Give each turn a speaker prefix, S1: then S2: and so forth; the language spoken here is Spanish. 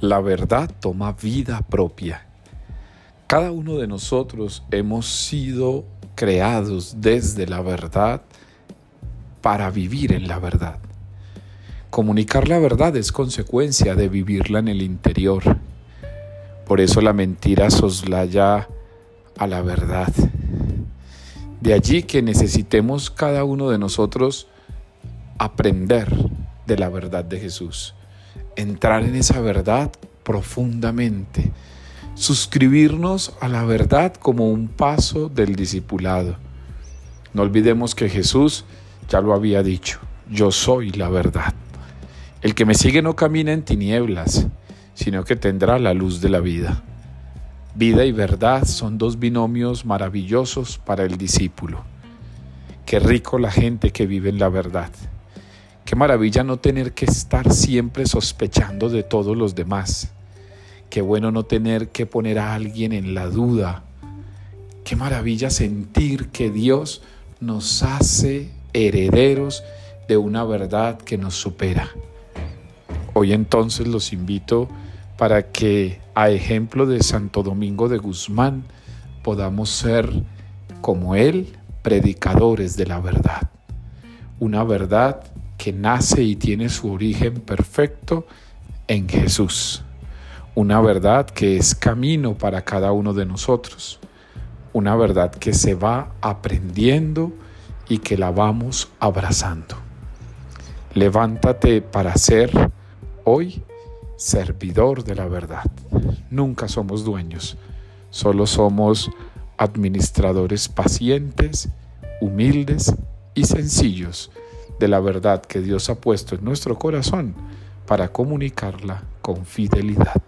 S1: la verdad toma vida propia. Cada uno de nosotros hemos sido creados desde la verdad para vivir en la verdad. Comunicar la verdad es consecuencia de vivirla en el interior. Por eso la mentira soslaya a la verdad. De allí que necesitemos cada uno de nosotros aprender de la verdad de Jesús entrar en esa verdad profundamente, suscribirnos a la verdad como un paso del discipulado. No olvidemos que Jesús ya lo había dicho, yo soy la verdad. El que me sigue no camina en tinieblas, sino que tendrá la luz de la vida. Vida y verdad son dos binomios maravillosos para el discípulo. Qué rico la gente que vive en la verdad. Qué maravilla no tener que estar siempre sospechando de todos los demás. Qué bueno no tener que poner a alguien en la duda. Qué maravilla sentir que Dios nos hace herederos de una verdad que nos supera. Hoy entonces los invito para que, a ejemplo de Santo Domingo de Guzmán, podamos ser como Él, predicadores de la verdad. Una verdad que nace y tiene su origen perfecto en Jesús. Una verdad que es camino para cada uno de nosotros. Una verdad que se va aprendiendo y que la vamos abrazando. Levántate para ser hoy servidor de la verdad. Nunca somos dueños, solo somos administradores pacientes, humildes y sencillos de la verdad que Dios ha puesto en nuestro corazón para comunicarla con fidelidad.